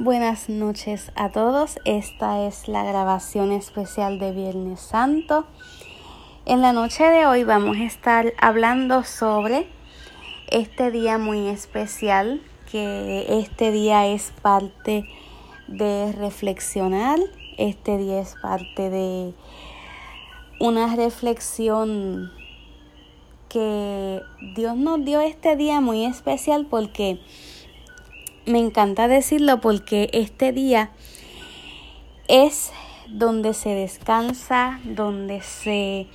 Buenas noches a todos. Esta es la grabación especial de Viernes Santo. En la noche de hoy vamos a estar hablando sobre este día muy especial, que este día es parte de reflexionar, este día es parte de una reflexión que Dios nos dio este día muy especial porque me encanta decirlo porque este día es donde se descansa, donde se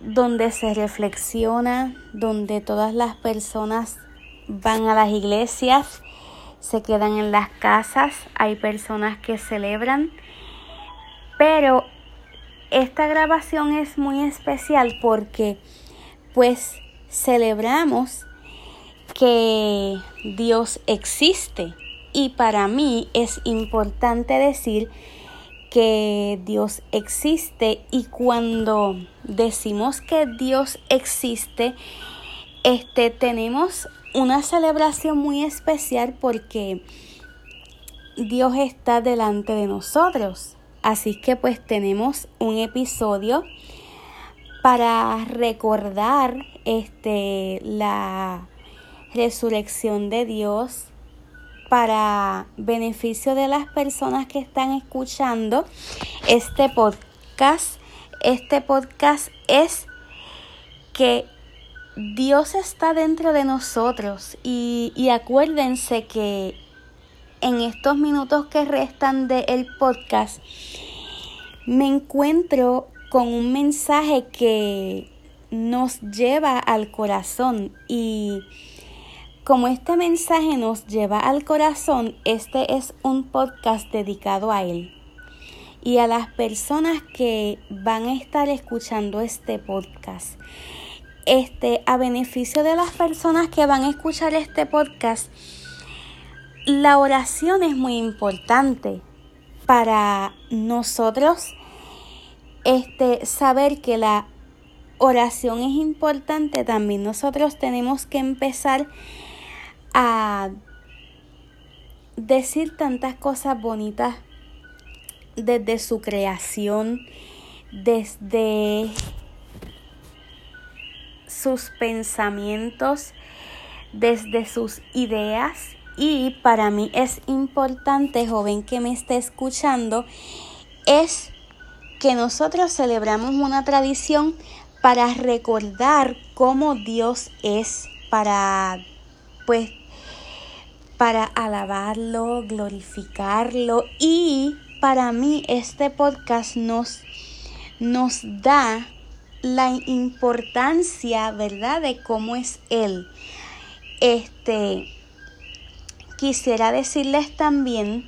donde se reflexiona, donde todas las personas van a las iglesias, se quedan en las casas, hay personas que celebran, pero esta grabación es muy especial porque pues celebramos que Dios existe y para mí es importante decir que Dios existe y cuando decimos que Dios existe este tenemos una celebración muy especial porque Dios está delante de nosotros. Así que pues tenemos un episodio para recordar este la resurrección de Dios para beneficio de las personas que están escuchando este podcast. Este podcast es que Dios está dentro de nosotros y, y acuérdense que en estos minutos que restan del podcast me encuentro con un mensaje que nos lleva al corazón y como este mensaje nos lleva al corazón, este es un podcast dedicado a él y a las personas que van a estar escuchando este podcast. Este, a beneficio de las personas que van a escuchar este podcast, la oración es muy importante para nosotros este, saber que la oración es importante, también nosotros tenemos que empezar a decir tantas cosas bonitas desde su creación, desde sus pensamientos, desde sus ideas. Y para mí es importante, joven que me esté escuchando, es que nosotros celebramos una tradición para recordar cómo Dios es, para pues para alabarlo, glorificarlo y para mí este podcast nos, nos da la importancia, ¿verdad?, de cómo es Él. Este, quisiera decirles también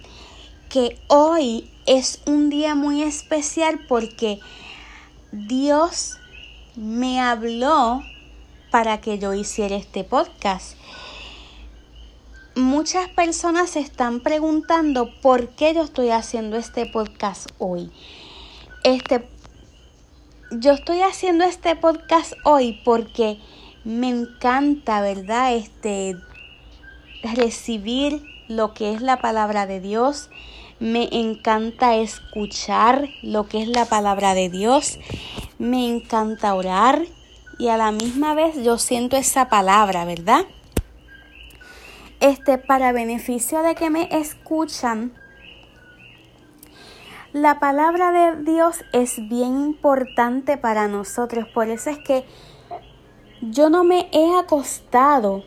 que hoy es un día muy especial porque Dios me habló para que yo hiciera este podcast muchas personas se están preguntando por qué yo estoy haciendo este podcast hoy. Este, yo estoy haciendo este podcast hoy porque me encanta, ¿verdad? Este, recibir lo que es la palabra de Dios. Me encanta escuchar lo que es la palabra de Dios. Me encanta orar y a la misma vez yo siento esa palabra, ¿verdad? Este, para beneficio de que me escuchan, la palabra de Dios es bien importante para nosotros. Por eso es que yo no me he acostado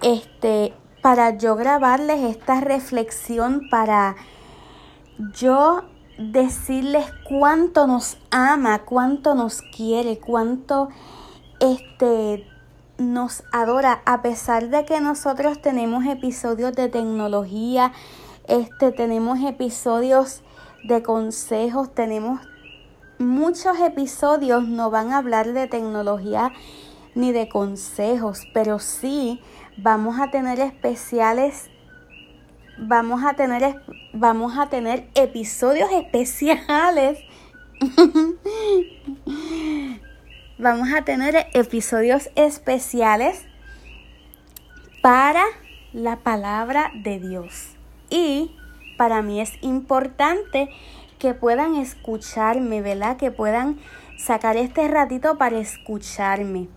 este, para yo grabarles esta reflexión, para yo decirles cuánto nos ama, cuánto nos quiere, cuánto este nos adora a pesar de que nosotros tenemos episodios de tecnología, este tenemos episodios de consejos, tenemos muchos episodios no van a hablar de tecnología ni de consejos, pero sí vamos a tener especiales vamos a tener vamos a tener episodios especiales vamos a tener episodios especiales para la palabra de Dios. Y para mí es importante que puedan escucharme, ¿verdad? Que puedan sacar este ratito para escucharme.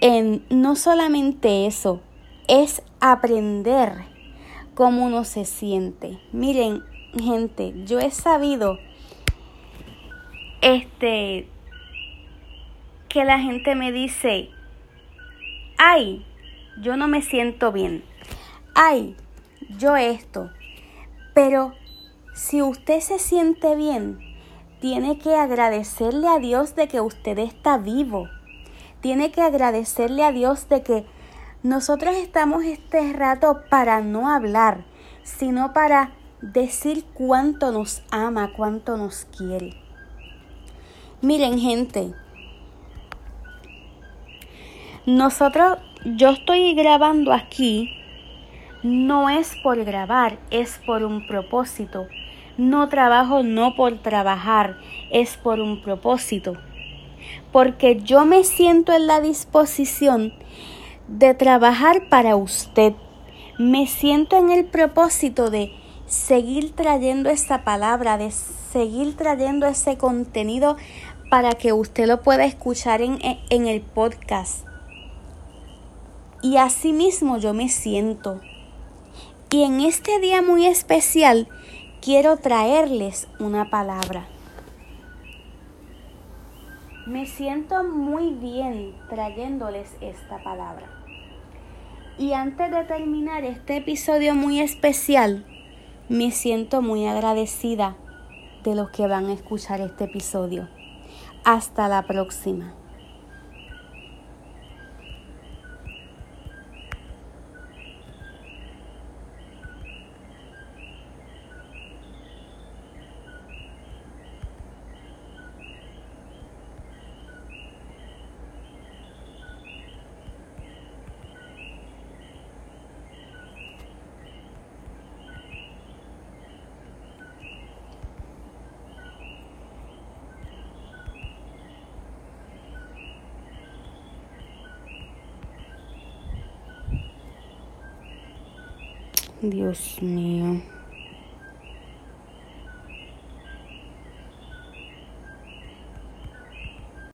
En, no solamente eso, es aprender cómo uno se siente. Miren, gente, yo he sabido este que la gente me dice, "Ay, yo no me siento bien. Ay, yo esto." Pero si usted se siente bien, tiene que agradecerle a Dios de que usted está vivo. Tiene que agradecerle a Dios de que nosotros estamos este rato para no hablar, sino para decir cuánto nos ama, cuánto nos quiere. Miren gente, nosotros, yo estoy grabando aquí, no es por grabar, es por un propósito. No trabajo no por trabajar, es por un propósito. Porque yo me siento en la disposición de trabajar para usted. Me siento en el propósito de seguir trayendo esta palabra, de seguir trayendo ese contenido para que usted lo pueda escuchar en, en el podcast. Y así mismo yo me siento. Y en este día muy especial quiero traerles una palabra. Me siento muy bien trayéndoles esta palabra. Y antes de terminar este episodio muy especial, me siento muy agradecida de los que van a escuchar este episodio. Hasta la próxima. Dios mío.